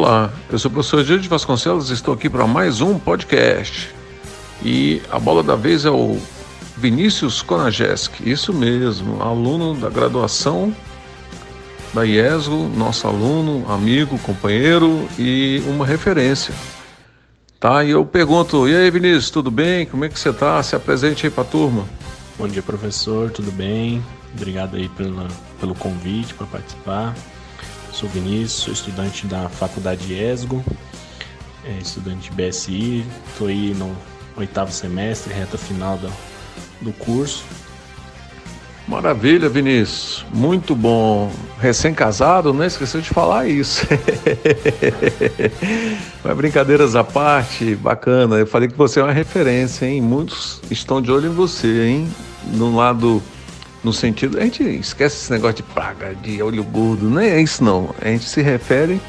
Olá, eu sou o professor Gil de Vasconcelos e estou aqui para mais um podcast. E a bola da vez é o Vinícius Konajeski, isso mesmo, aluno da graduação da IESGO, nosso aluno, amigo, companheiro e uma referência. Tá, e eu pergunto, e aí Vinícius, tudo bem? Como é que você tá? Se apresente aí para a turma. Bom dia, professor, tudo bem? Obrigado aí pelo, pelo convite para participar. Sou Vinícius, sou estudante da Faculdade ESGO, é, estudante de BSI, estou aí no oitavo semestre, reta final do, do curso. Maravilha, Vinícius. Muito bom. Recém-casado, né? Esqueceu de falar isso. Mas brincadeiras à parte, bacana. Eu falei que você é uma referência, hein? Muitos estão de olho em você, hein? No lado, no sentido. A gente esquece esse negócio de praga, de olho gordo. Não é isso, não. A gente se refere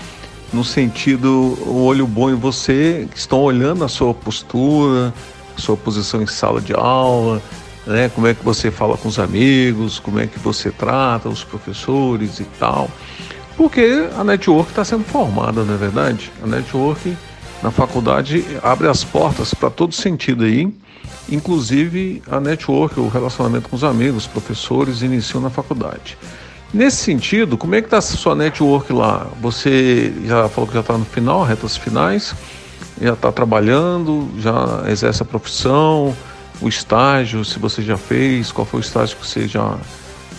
no sentido, o olho bom em você, que estão olhando a sua postura, a sua posição em sala de aula né? Como é que você fala com os amigos, como é que você trata os professores e tal. Porque a network está sendo formada, não é verdade? A network na faculdade abre as portas para todo sentido aí, inclusive a network, o relacionamento com os amigos, professores, iniciam na faculdade. Nesse sentido, como é que está a sua network lá? Você já falou que já está no final, retas finais, já está trabalhando, já exerce a profissão, o estágio, se você já fez, qual foi o estágio que você já,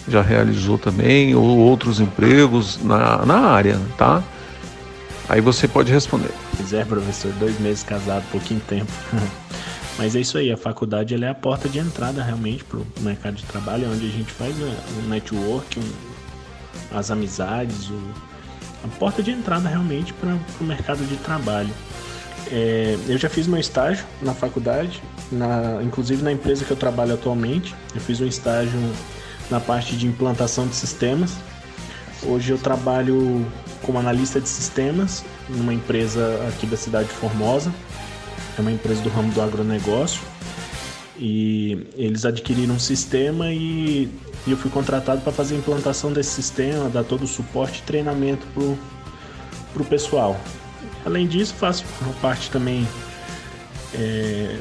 já realizou também, ou outros empregos na, na área, tá? Aí você pode responder. Pois é, professor, dois meses casado, pouquinho tempo. Mas é isso aí, a faculdade é a porta de entrada realmente para o mercado de trabalho, onde a gente faz o network, um, as amizades, o, a porta de entrada realmente para o mercado de trabalho. É, eu já fiz meu estágio na faculdade, na, inclusive na empresa que eu trabalho atualmente. Eu fiz um estágio na parte de implantação de sistemas. Hoje eu trabalho como analista de sistemas numa empresa aqui da cidade de Formosa. É uma empresa do ramo do agronegócio. E eles adquiriram um sistema e, e eu fui contratado para fazer a implantação desse sistema, dar todo o suporte e treinamento para o pessoal. Além disso, faço parte também é,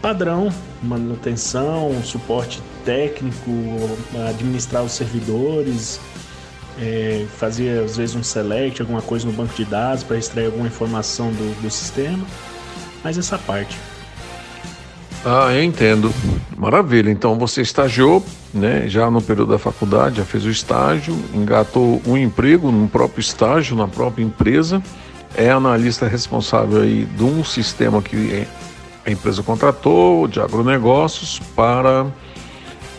padrão, manutenção, suporte técnico, administrar os servidores, é, fazer às vezes um select, alguma coisa no banco de dados para extrair alguma informação do, do sistema, mas essa parte. Ah, eu entendo. Maravilha. Então você estagiou, né, já no período da faculdade, já fez o estágio, engatou um emprego no próprio estágio, na própria empresa é analista responsável aí de um sistema que a empresa contratou de agronegócios para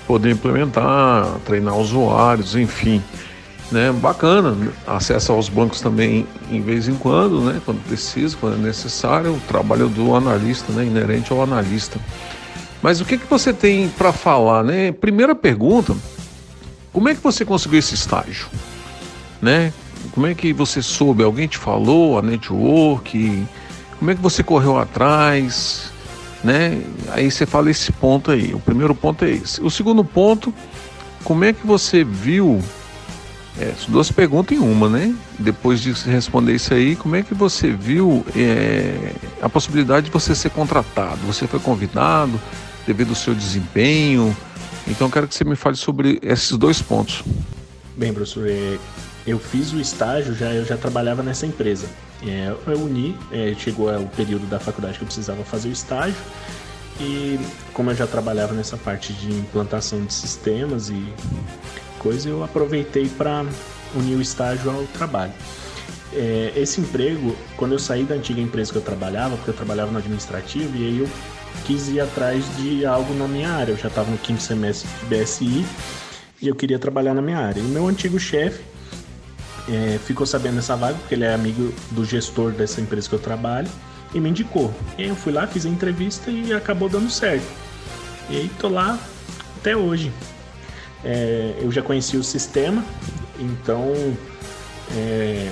poder implementar, treinar usuários, enfim. Né, bacana, acessa aos bancos também em vez em quando, né, quando precisa, quando é necessário, o trabalho do analista, né, inerente ao analista. Mas o que, que você tem para falar? Né? Primeira pergunta, como é que você conseguiu esse estágio? Né? Como é que você soube? Alguém te falou? A network? Como é que você correu atrás? Né? Aí você fala esse ponto aí. O primeiro ponto é esse. O segundo ponto, como é que você viu? É, duas perguntas em uma, né? Depois de responder isso aí, como é que você viu é, a possibilidade de você ser contratado? Você foi convidado devido ao seu desempenho? Então, quero que você me fale sobre esses dois pontos. Bem, professor, é, eu fiz o estágio, já eu já trabalhava nessa empresa. É, eu uni, é, chegou o período da faculdade que eu precisava fazer o estágio e como eu já trabalhava nessa parte de implantação de sistemas e coisa, eu aproveitei para unir o estágio ao trabalho. É, esse emprego, quando eu saí da antiga empresa que eu trabalhava, porque eu trabalhava no administrativo, e aí eu quis ir atrás de algo na minha área. Eu já estava no quinto semestre de BSI e eu queria trabalhar na minha área. E meu antigo chefe é, ficou sabendo dessa vaga, porque ele é amigo do gestor dessa empresa que eu trabalho, e me indicou. E eu fui lá, fiz a entrevista e acabou dando certo. E aí tô lá até hoje. É, eu já conheci o sistema, então é,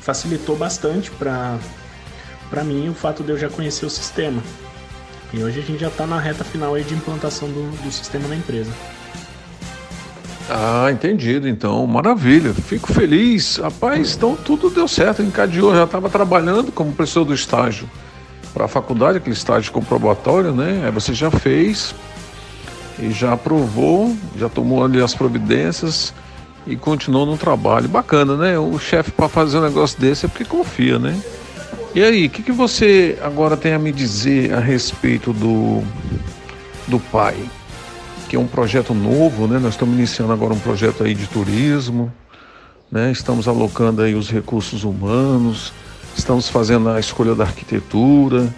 facilitou bastante para mim o fato de eu já conhecer o sistema. E hoje a gente já está na reta final de implantação do, do sistema na empresa. Ah, entendido. Então, maravilha. Fico feliz. Rapaz, então tudo deu certo. Encadeou. Já estava trabalhando como professor do estágio para a faculdade, aquele estágio comprobatório, né? Aí você já fez e já aprovou, já tomou ali as providências e continuou no trabalho. Bacana, né? O chefe para fazer um negócio desse é porque confia, né? E aí, o que, que você agora tem a me dizer a respeito do, do pai? que é um projeto novo, né? Nós estamos iniciando agora um projeto aí de turismo, né? Estamos alocando aí os recursos humanos, estamos fazendo a escolha da arquitetura,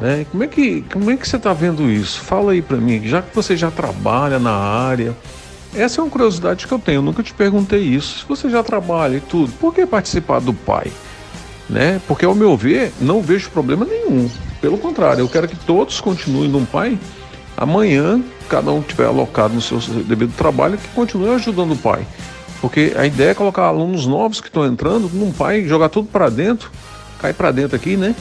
né? Como é que como é que você está vendo isso? Fala aí para mim, já que você já trabalha na área. Essa é uma curiosidade que eu tenho, eu nunca te perguntei isso. Se você já trabalha e tudo, por que participar do pai? Né? Porque ao meu ver, não vejo problema nenhum. Pelo contrário, eu quero que todos continuem no pai. Amanhã cada um tiver alocado no seu devido trabalho, que continue ajudando o pai. Porque a ideia é colocar alunos novos que estão entrando num pai, jogar tudo para dentro, cai para dentro aqui, né?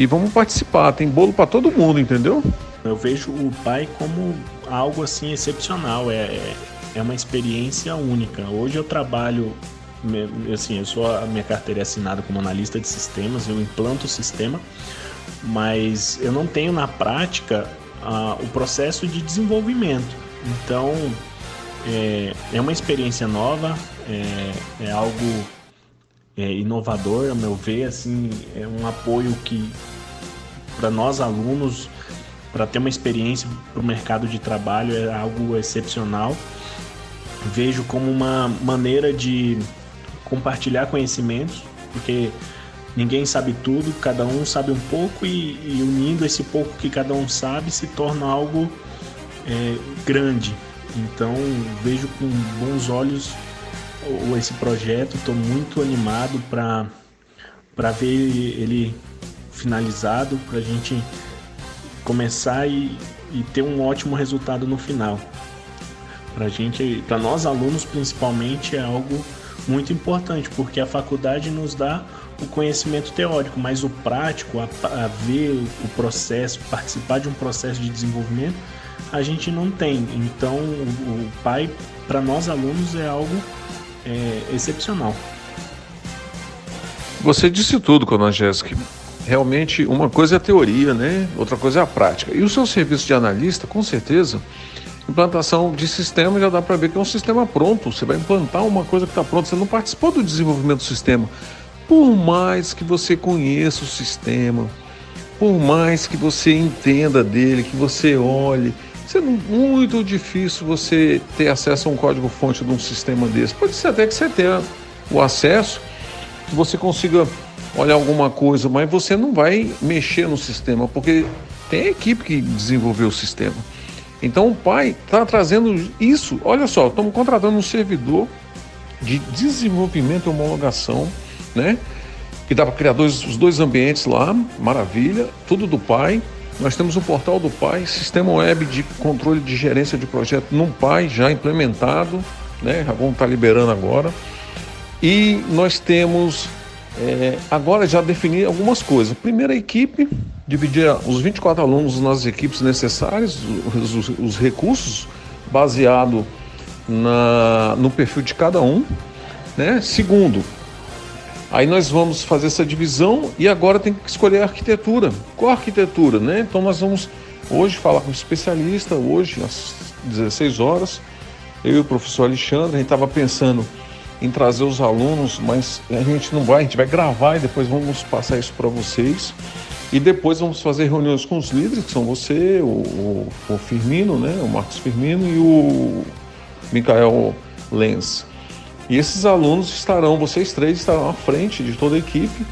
E vamos participar, tem bolo para todo mundo, entendeu? Eu vejo o pai como algo assim excepcional, é, é, é uma experiência única. Hoje eu trabalho, assim, eu sou a minha carteira é assinada como analista de sistemas, eu implanto o sistema, mas eu não tenho na prática o processo de desenvolvimento. Então, é, é uma experiência nova, é, é algo é, inovador, a meu ver, assim, é um apoio que para nós alunos, para ter uma experiência para o mercado de trabalho é algo excepcional. Vejo como uma maneira de compartilhar conhecimentos, porque ninguém sabe tudo, cada um sabe um pouco e, e unindo esse pouco que cada um sabe se torna algo é, grande. Então vejo com bons olhos esse projeto, estou muito animado para ver ele finalizado, para a gente começar e, e ter um ótimo resultado no final. Para gente, para nós alunos principalmente é algo muito importante, porque a faculdade nos dá o conhecimento teórico, mas o prático, a, a ver o processo, participar de um processo de desenvolvimento, a gente não tem. Então, o, o pai, para nós alunos, é algo é, excepcional. Você disse tudo, Conan Jéssica. Realmente, uma coisa é a teoria, né? Outra coisa é a prática. E o seu serviço de analista, com certeza, implantação de sistema já dá para ver que é um sistema pronto. Você vai implantar uma coisa que está pronta. Você não participou do desenvolvimento do sistema. Por mais que você conheça o sistema, por mais que você entenda dele, que você olhe, é muito difícil você ter acesso a um código-fonte de um sistema desse. Pode ser até que você tenha o acesso, que você consiga olhar alguma coisa, mas você não vai mexer no sistema, porque tem a equipe que desenvolveu o sistema. Então o pai está trazendo isso. Olha só, estamos contratando um servidor de desenvolvimento e homologação né? Que dá para criar dois, os dois ambientes lá, maravilha, tudo do Pai. Nós temos o portal do Pai, sistema web de controle de gerência de projeto no Pai já implementado, né? Já vamos estar tá liberando agora. E nós temos é, agora já definir algumas coisas. Primeira equipe, dividir os 24 alunos nas equipes necessárias, os, os, os recursos baseado na, no perfil de cada um. Né? Segundo, Aí nós vamos fazer essa divisão e agora tem que escolher a arquitetura. Qual a arquitetura, né? Então nós vamos hoje falar com um especialista, hoje às 16 horas. Eu e o professor Alexandre, a gente estava pensando em trazer os alunos, mas a gente não vai, a gente vai gravar e depois vamos passar isso para vocês. E depois vamos fazer reuniões com os líderes, que são você, o, o, Firmino, né? O Marcos Firmino e o Michael Lenz. E esses alunos estarão, vocês três estarão à frente de toda a equipe,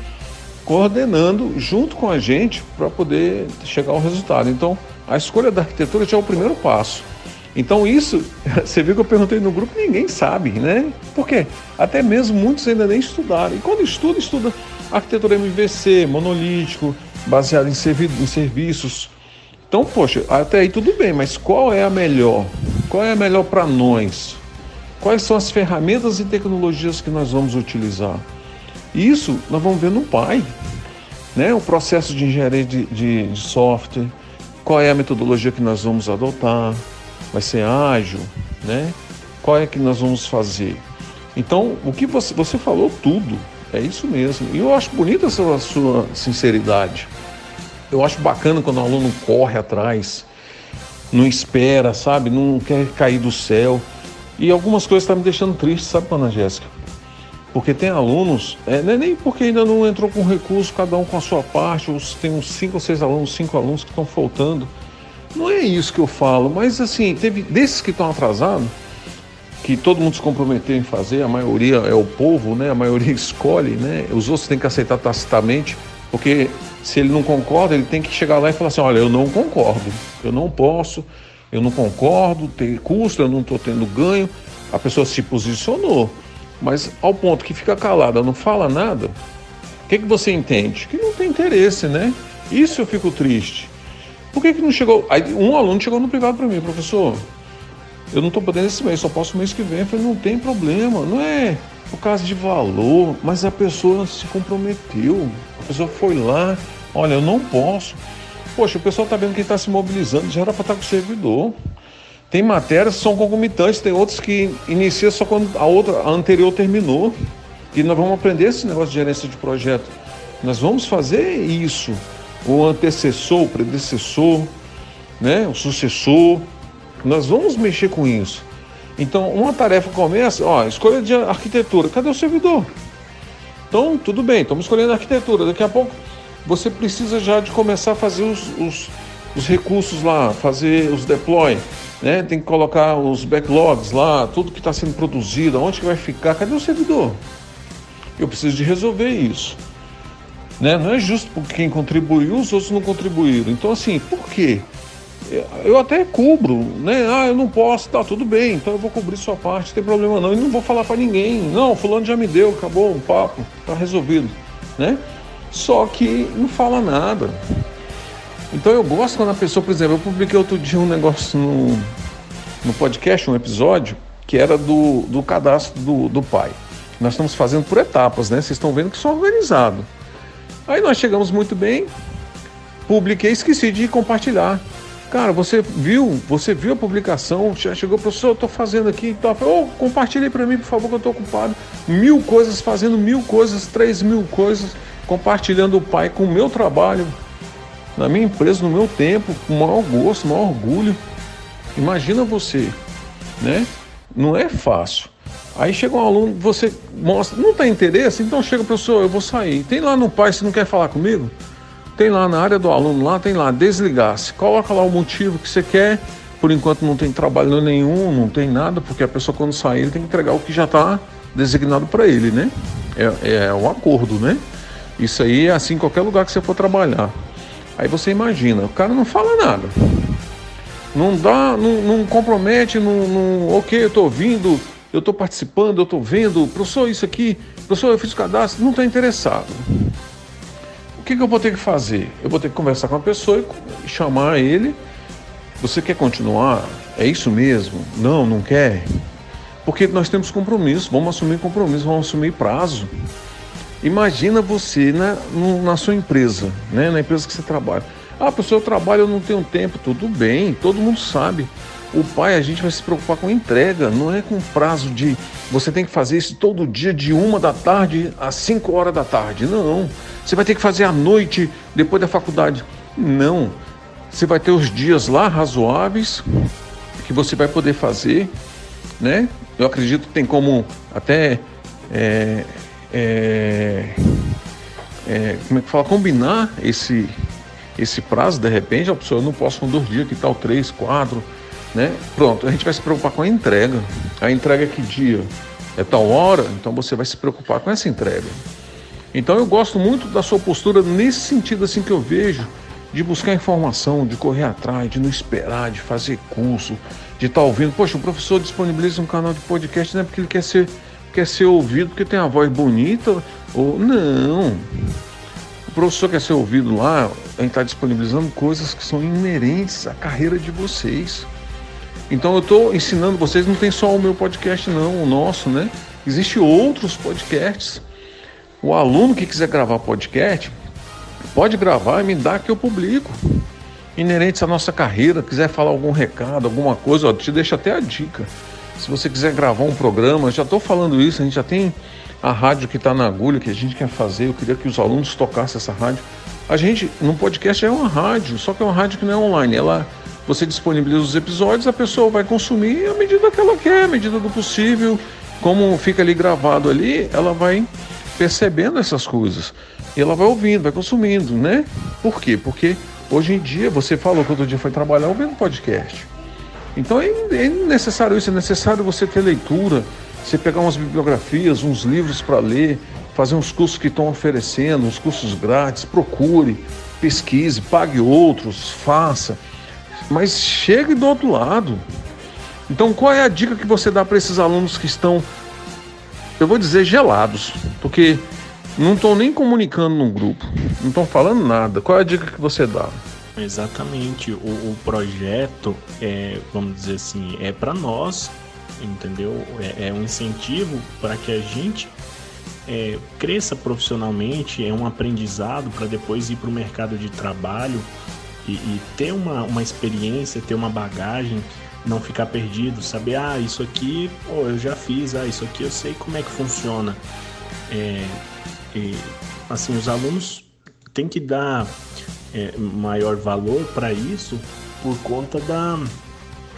coordenando junto com a gente para poder chegar ao resultado. Então, a escolha da arquitetura já é o primeiro passo. Então, isso, você viu que eu perguntei no grupo, ninguém sabe, né? Por quê? Até mesmo muitos ainda nem estudaram. E quando estuda, estuda arquitetura MVC, monolítico, baseado em, servi em serviços. Então, poxa, até aí tudo bem, mas qual é a melhor? Qual é a melhor para nós? Quais são as ferramentas e tecnologias que nós vamos utilizar? Isso nós vamos ver no Pai, né? O processo de engenharia de, de, de software, qual é a metodologia que nós vamos adotar, vai ser ágil, né? qual é que nós vamos fazer? Então, o que você, você falou tudo, é isso mesmo. E eu acho bonita essa sua sinceridade. Eu acho bacana quando o aluno corre atrás, não espera, sabe? Não quer cair do céu. E algumas coisas estão tá me deixando triste, sabe, Ana Jéssica? Porque tem alunos, é, é nem porque ainda não entrou com recurso, cada um com a sua parte, ou tem uns cinco ou seis alunos, cinco alunos que estão faltando. Não é isso que eu falo, mas assim, teve desses que estão atrasados, que todo mundo se comprometeu em fazer, a maioria é o povo, né? A maioria escolhe, né? Os outros têm que aceitar tacitamente, porque se ele não concorda, ele tem que chegar lá e falar assim: olha, eu não concordo, eu não posso, eu não concordo, tem custo, eu não estou tendo ganho. A pessoa se posicionou, mas ao ponto que fica calada, não fala nada, o que, que você entende? Que não tem interesse, né? Isso eu fico triste. Por que, que não chegou? Aí um aluno chegou no privado para mim, professor. Eu não estou podendo esse mês, só posso mês que vem. Eu falei, não tem problema, não é por causa de valor, mas a pessoa se comprometeu. A pessoa foi lá, olha, eu não posso. Poxa, o pessoal está vendo que está se mobilizando, já era para estar tá com o servidor. Tem matérias que são concomitantes, tem outras que inicia só quando a outra, a anterior terminou. E nós vamos aprender esse negócio de gerência de projeto. Nós vamos fazer isso. O antecessor, o predecessor, né? o sucessor. Nós vamos mexer com isso. Então, uma tarefa começa, ó, escolha de arquitetura. Cadê o servidor? Então, tudo bem, estamos escolhendo a arquitetura. Daqui a pouco você precisa já de começar a fazer os, os, os recursos lá, fazer os deploy, né? Tem que colocar os backlogs lá, tudo que está sendo produzido, onde que vai ficar, cadê o servidor? Eu preciso de resolver isso. Né? Não é justo porque quem contribuiu, os outros não contribuíram. Então, assim, por quê? eu até cubro, né? Ah, eu não posso, tá, tudo bem, então eu vou cobrir sua parte, não tem problema não. E não vou falar para ninguém, não, fulano já me deu, acabou o papo, tá resolvido, né? Só que não fala nada. Então eu gosto quando a pessoa, por exemplo, eu publiquei outro dia um negócio no, no podcast, um episódio, que era do, do cadastro do, do pai. Nós estamos fazendo por etapas, né? Vocês estão vendo que sou organizado. Aí nós chegamos muito bem, publiquei, esqueci de compartilhar. Cara, você viu, você viu a publicação, já chegou, professor, eu tô fazendo aqui, tá, oh, compartilhe para mim, por favor, que eu tô ocupado. Mil coisas, fazendo mil coisas, três mil coisas, compartilhando o pai com o meu trabalho, na minha empresa, no meu tempo, com o maior gosto, o maior orgulho. Imagina você, né? Não é fácil. Aí chega um aluno, você mostra, não tem interesse, então chega, professor, eu vou sair. Tem lá no pai, você não quer falar comigo? Tem lá na área do aluno, lá tem lá, desligar-se. Coloca lá o motivo que você quer. Por enquanto não tem trabalho nenhum, não tem nada, porque a pessoa quando sair ele tem que entregar o que já está designado para ele, né? É, é um acordo, né? Isso aí é assim em qualquer lugar que você for trabalhar. Aí você imagina, o cara não fala nada. Não dá, não, não compromete, não, não, ok, eu estou ouvindo, eu estou participando, eu estou vendo, professor, isso aqui, professor, eu fiz o cadastro, não está interessado que, que eu vou ter que fazer? Eu vou ter que conversar com a pessoa e chamar ele. Você quer continuar? É isso mesmo? Não, não quer? Porque nós temos compromisso, vamos assumir compromisso, vamos assumir prazo. Imagina você na, na sua empresa, né? na empresa que você trabalha. Ah, pessoa, eu trabalho, eu não tenho tempo. Tudo bem, todo mundo sabe. O pai, a gente vai se preocupar com entrega, não é com prazo de você tem que fazer isso todo dia de uma da tarde às cinco horas da tarde. Não. Você vai ter que fazer à noite, depois da faculdade. Não. Você vai ter os dias lá razoáveis que você vai poder fazer, né? Eu acredito que tem como até é, é, é, como é que fala? Combinar esse esse prazo de repente a pessoa não posso com dois dias que tal três quatro né? Pronto a gente vai se preocupar com a entrega. A entrega é que dia? É tal hora? Então você vai se preocupar com essa entrega. Então eu gosto muito da sua postura nesse sentido assim que eu vejo de buscar informação, de correr atrás, de não esperar, de fazer curso, de estar tá ouvindo. Poxa, o professor disponibiliza um canal de podcast não é porque ele quer ser, quer ser ouvido, porque tem a voz bonita, ou não. O professor quer ser ouvido lá, a gente está disponibilizando coisas que são inerentes à carreira de vocês. Então eu estou ensinando vocês, não tem só o meu podcast não, o nosso, né? Existem outros podcasts o aluno que quiser gravar podcast, pode gravar e me dá que eu publico. Inerentes à nossa carreira, quiser falar algum recado, alguma coisa, ó, te deixa até a dica. Se você quiser gravar um programa, já estou falando isso, a gente já tem a rádio que está na agulha, que a gente quer fazer. Eu queria que os alunos tocassem essa rádio. A gente, no podcast, é uma rádio, só que é uma rádio que não é online. Ela, você disponibiliza os episódios, a pessoa vai consumir à medida que ela quer, à medida do possível. Como fica ali gravado ali, ela vai percebendo essas coisas. E ela vai ouvindo, vai consumindo, né? Por quê? Porque hoje em dia, você falou que outro dia foi trabalhar ouvindo podcast. Então é, é necessário isso, é necessário você ter leitura, você pegar umas bibliografias, uns livros para ler, fazer uns cursos que estão oferecendo, uns cursos grátis, procure, pesquise, pague outros, faça. Mas chegue do outro lado. Então qual é a dica que você dá para esses alunos que estão, eu vou dizer, gelados? Porque não estão nem comunicando no grupo, não estão falando nada. Qual é a dica que você dá? Exatamente. O, o projeto é, vamos dizer assim, é para nós, entendeu? É, é um incentivo para que a gente é, cresça profissionalmente, é um aprendizado para depois ir para o mercado de trabalho e, e, ter uma, uma experiência, ter uma bagagem, não ficar perdido, saber, ah, isso aqui pô, eu já fiz, ah, isso aqui eu sei como é que funciona. É, e, assim, os alunos têm que dar é, maior valor para isso por conta da,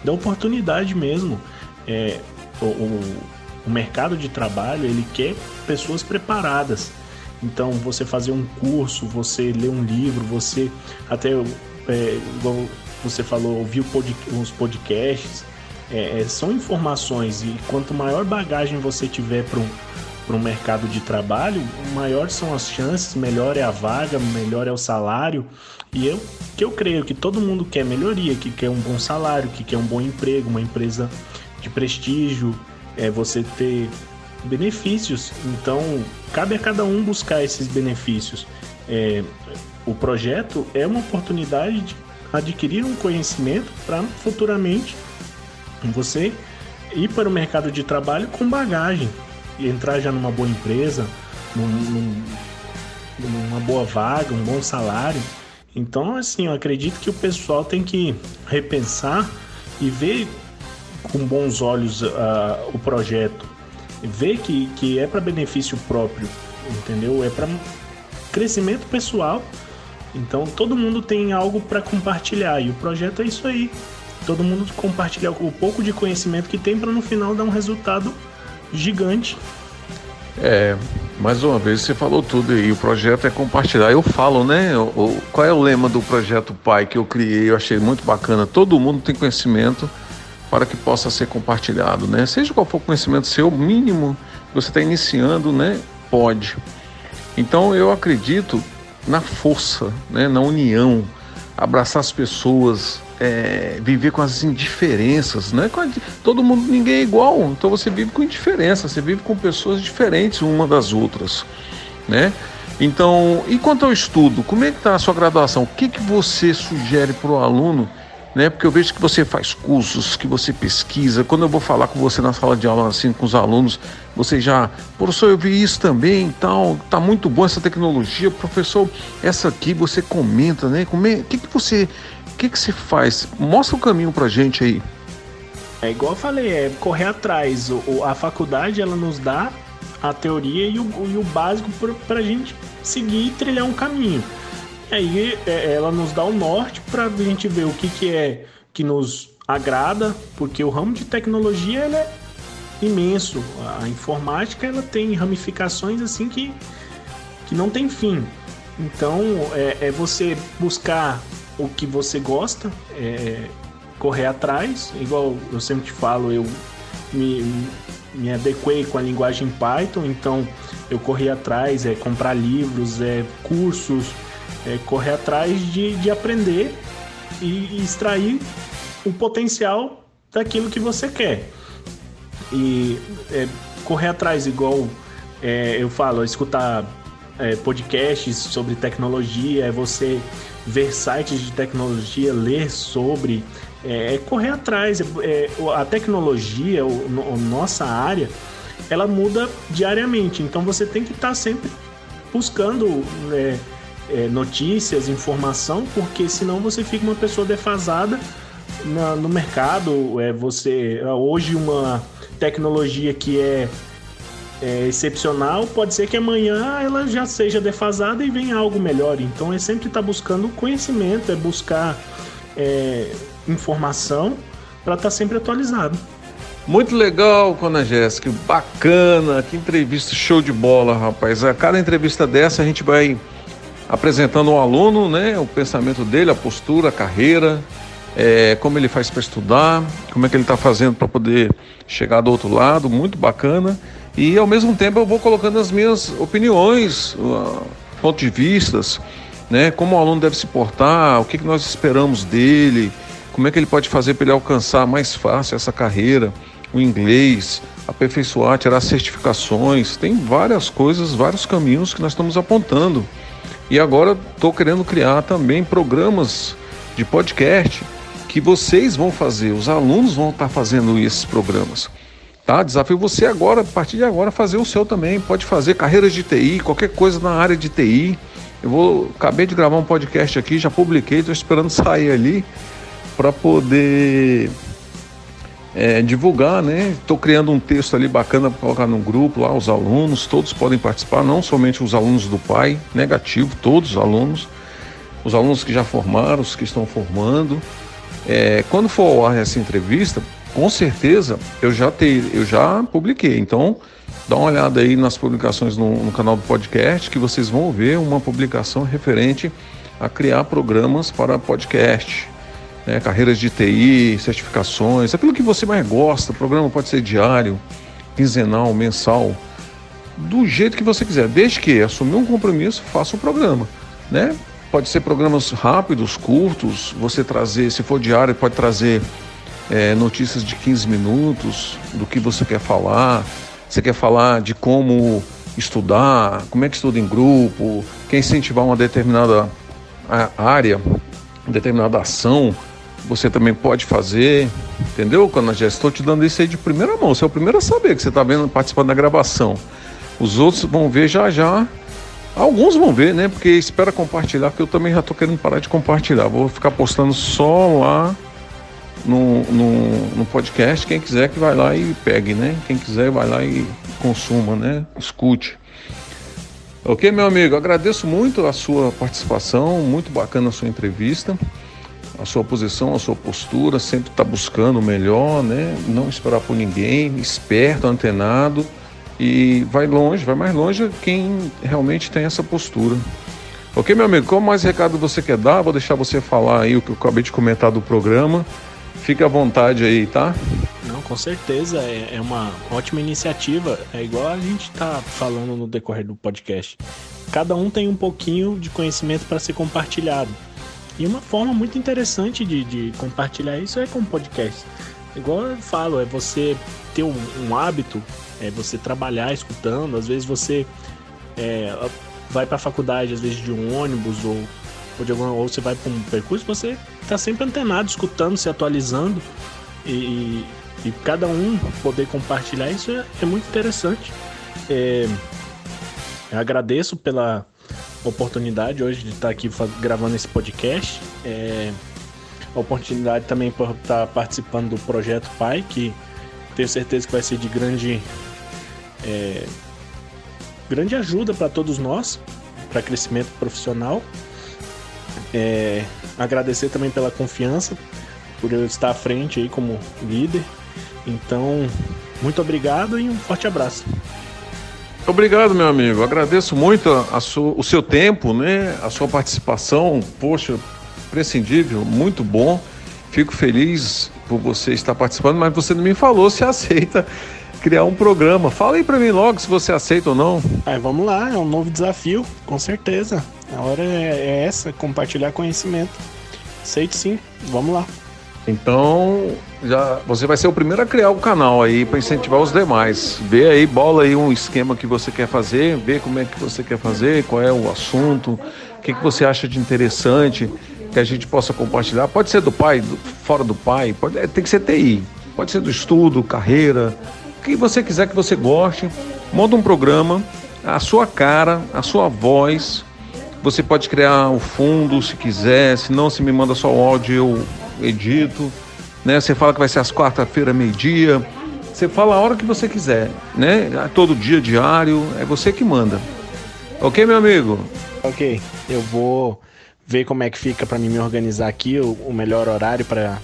da oportunidade mesmo. É, o, o, o mercado de trabalho ele quer pessoas preparadas. Então, você fazer um curso, você ler um livro, você até, é, igual você falou, ouvir pod, uns podcasts, é, é, são informações e quanto maior bagagem você tiver para um, para um mercado de trabalho, maior são as chances, melhor é a vaga, melhor é o salário. E eu que eu creio que todo mundo quer melhoria, que quer um bom salário, que quer um bom emprego, uma empresa de prestígio, é você ter benefícios. Então, cabe a cada um buscar esses benefícios. É, o projeto é uma oportunidade de adquirir um conhecimento para futuramente você ir para o mercado de trabalho com bagagem, entrar já numa boa empresa, num, num, numa boa vaga, um bom salário. Então, assim, eu acredito que o pessoal tem que repensar e ver com bons olhos uh, o projeto, ver que, que é para benefício próprio, entendeu? É para crescimento pessoal. Então, todo mundo tem algo para compartilhar e o projeto é isso aí. Todo mundo compartilhar o pouco de conhecimento que tem para no final dar um resultado gigante. É, mais uma vez você falou tudo e o projeto é compartilhar. Eu falo, né? O, qual é o lema do projeto Pai que eu criei? Eu achei muito bacana. Todo mundo tem conhecimento para que possa ser compartilhado, né? Seja qual for o conhecimento seu, mínimo que você está iniciando, né? Pode. Então eu acredito na força, né? Na união, abraçar as pessoas, é, viver com as indiferenças, né? Todo mundo, ninguém é igual, então você vive com indiferença, você vive com pessoas diferentes uma das outras, né? Então, e quanto ao estudo, como é que está a sua graduação? O que, que você sugere para o aluno? Né? Porque eu vejo que você faz cursos, que você pesquisa. Quando eu vou falar com você na sala de aula, assim, com os alunos, você já, professor, eu vi isso também e tal, tá muito bom essa tecnologia. Professor, essa aqui você comenta, né? Como é, o que, que você que, que se faz? Mostra o caminho pra gente aí. É igual eu falei, é correr atrás. O, a faculdade ela nos dá a teoria e o, e o básico para a gente seguir e trilhar um caminho. E aí é, ela nos dá o norte para a gente ver o que, que é que nos agrada, porque o ramo de tecnologia é imenso. A informática ela tem ramificações assim que, que não tem fim. Então é, é você buscar o que você gosta, é, correr atrás, igual eu sempre te falo, eu me, me adequei com a linguagem Python, então eu corri atrás, é comprar livros, é cursos, é correr atrás de, de aprender e, extrair o potencial daquilo que você quer. E é, correr atrás, igual é, eu falo, escutar é, podcasts sobre tecnologia, é você ver sites de tecnologia, ler sobre, é, é correr atrás. É, é a tecnologia, o, a nossa área, ela muda diariamente. Então você tem que estar tá sempre buscando é, notícias, informação, porque senão você fica uma pessoa defasada na, no mercado, é você hoje uma tecnologia que é, é, excepcional, pode ser que amanhã ela já seja defasada e venha algo melhor. Então é sempre estar tá buscando conhecimento, é buscar é, informação para estar tá sempre atualizado. Muito legal, Cona Jéssica, bacana, que entrevista show de bola, rapaz. A cada entrevista dessa a gente vai apresentando ao aluno, né, o pensamento dele, a postura, a carreira, é, como ele faz para estudar, como é que ele está fazendo para poder chegar do outro lado, muito bacana. E ao mesmo tempo eu vou colocando as minhas opiniões, uh, pontos de vistas, né, como o aluno deve se portar, o que, que nós esperamos dele, como é que ele pode fazer para ele alcançar mais fácil essa carreira, o inglês, aperfeiçoar, tirar certificações, tem várias coisas, vários caminhos que nós estamos apontando. E agora estou querendo criar também programas de podcast que vocês vão fazer, os alunos vão estar fazendo esses programas. Tá? Desafio você agora, a partir de agora, fazer o seu também. Pode fazer carreiras de TI, qualquer coisa na área de TI. Eu vou, acabei de gravar um podcast aqui, já publiquei, estou esperando sair ali para poder é, divulgar, né? Estou criando um texto ali bacana para colocar no grupo lá, os alunos, todos podem participar, não somente os alunos do pai, negativo, todos os alunos, os alunos que já formaram, os que estão formando. É, quando for ao ar essa entrevista, com certeza eu já ter, eu já publiquei. Então, dá uma olhada aí nas publicações no, no canal do podcast que vocês vão ver uma publicação referente a criar programas para podcast. Né, carreiras de TI, certificações, aquilo que você mais gosta. O programa pode ser diário, quinzenal, mensal, do jeito que você quiser, desde que assumir um compromisso, faça o programa, né? Pode ser programas rápidos, curtos, você trazer, se for diário, pode trazer é, notícias de 15 minutos do que você quer falar. Você quer falar de como estudar, como é que estuda em grupo, quer incentivar uma determinada área, determinada ação, você também pode fazer, entendeu, Cana Jéssica? Estou te dando isso aí de primeira mão. Você é o primeiro a saber que você está vendo, participando da gravação. Os outros vão ver já já Alguns vão ver, né? Porque espera compartilhar, porque eu também já tô querendo parar de compartilhar. Vou ficar postando só lá no, no, no, podcast. Quem quiser que vai lá e pegue, né? Quem quiser vai lá e consuma, né? Escute. Ok, meu amigo? Agradeço muito a sua participação, muito bacana a sua entrevista, a sua posição, a sua postura, sempre está buscando o melhor, né? Não esperar por ninguém, esperto, antenado e vai longe, vai mais longe quem realmente tem essa postura. Ok, meu amigo? Qual mais recado você quer dar? Vou deixar você falar aí o que eu acabei de comentar do programa. Fique à vontade aí, tá? Não, com certeza. É, é uma ótima iniciativa. É igual a gente tá falando no decorrer do podcast. Cada um tem um pouquinho de conhecimento para ser compartilhado. E uma forma muito interessante de, de compartilhar isso é com podcast. Igual eu falo, é você ter um, um hábito é você trabalhar escutando. Às vezes você é, vai para a faculdade, às vezes de um ônibus ou, ou, de alguma, ou você vai para um percurso, você está sempre antenado, escutando, se atualizando e, e, cada um poder compartilhar isso é, é muito interessante. É, agradeço pela oportunidade hoje de estar aqui gravando esse podcast. É, a oportunidade também por estar participando do projeto Pai, que tenho certeza que vai ser de grande é, grande ajuda para todos nós, para crescimento profissional. É, agradecer também pela confiança, por eu estar à frente aí como líder. Então, muito obrigado e um forte abraço. Obrigado, meu amigo. Agradeço muito a sua, o seu tempo, né? A sua participação. Poxa, prescindível, muito bom. Fico feliz por você estar participando, mas você não me falou se aceita criar um programa. Fala aí pra mim logo se você aceita ou não. Aí vamos lá, é um novo desafio, com certeza. A hora é, é essa, compartilhar conhecimento. Aceito sim, vamos lá. Então, já você vai ser o primeiro a criar o canal aí para incentivar os demais. Vê aí, bola aí um esquema que você quer fazer, vê como é que você quer fazer, qual é o assunto, o que, que você acha de interessante que a gente possa compartilhar. Pode ser do pai, do, fora do pai, pode, é, tem que ser TI, pode ser do estudo, carreira, o que você quiser que você goste, monta um programa, a sua cara, a sua voz. Você pode criar o fundo se quiser, se não, se me manda só o áudio, eu edito. né? Você fala que vai ser às quarta-feira, meio-dia. Você fala a hora que você quiser, né? Todo dia, diário, é você que manda. Ok, meu amigo? Ok, eu vou ver como é que fica para mim me organizar aqui, o, o melhor horário para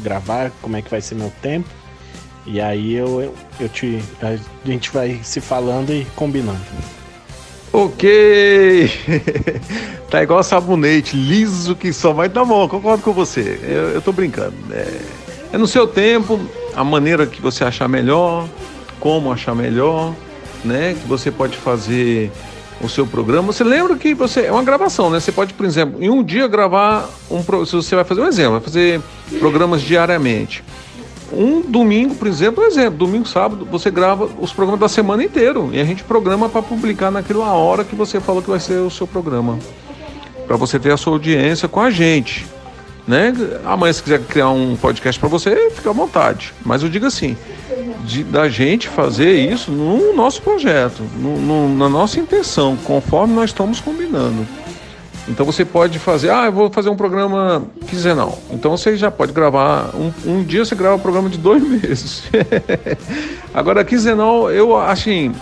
gravar, como é que vai ser meu tempo. E aí eu, eu, eu te. A gente vai se falando e combinando. Ok! tá igual sabonete, liso que só vai dar bom, concordo com você. Eu, eu tô brincando. É, é no seu tempo, a maneira que você achar melhor, como achar melhor, né? Que você pode fazer o seu programa. Você lembra que você é uma gravação, né? Você pode, por exemplo, em um dia gravar um. Se você vai fazer um exemplo, vai fazer programas diariamente. Um domingo, por exemplo, exemplo, domingo, sábado, você grava os programas da semana inteiro e a gente programa para publicar naquilo a hora que você falou que vai ser o seu programa. Para você ter a sua audiência com a gente. Né? Amanhã, se quiser criar um podcast para você, fica à vontade. Mas eu digo assim: de, da gente fazer isso no nosso projeto, no, no, na nossa intenção, conforme nós estamos combinando. Então você pode fazer, ah, eu vou fazer um programa quinzenal. Então você já pode gravar, um, um dia você grava um programa de dois meses. Agora, quinzenal, eu acho, assim,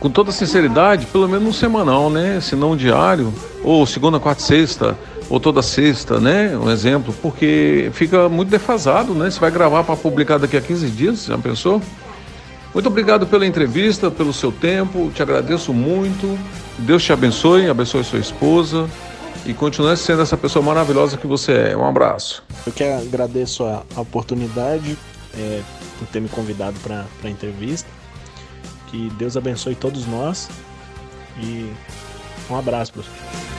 com toda sinceridade, pelo menos um semanal, né? Se não um diário, ou segunda, quarta, sexta, ou toda sexta, né? Um exemplo, porque fica muito defasado, né? Você vai gravar para publicar daqui a 15 dias, já pensou? Muito obrigado pela entrevista, pelo seu tempo, te agradeço muito. Deus te abençoe, abençoe sua esposa e continue sendo essa pessoa maravilhosa que você é. Um abraço. Eu que agradeço a, oportunidade é, por ter me convidado para a entrevista. Que Deus abençoe todos nós e um abraço, professor.